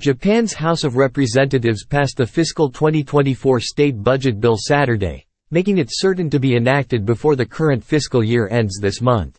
Japan's House of Representatives passed the fiscal 2024 state budget bill Saturday, making it certain to be enacted before the current fiscal year ends this month.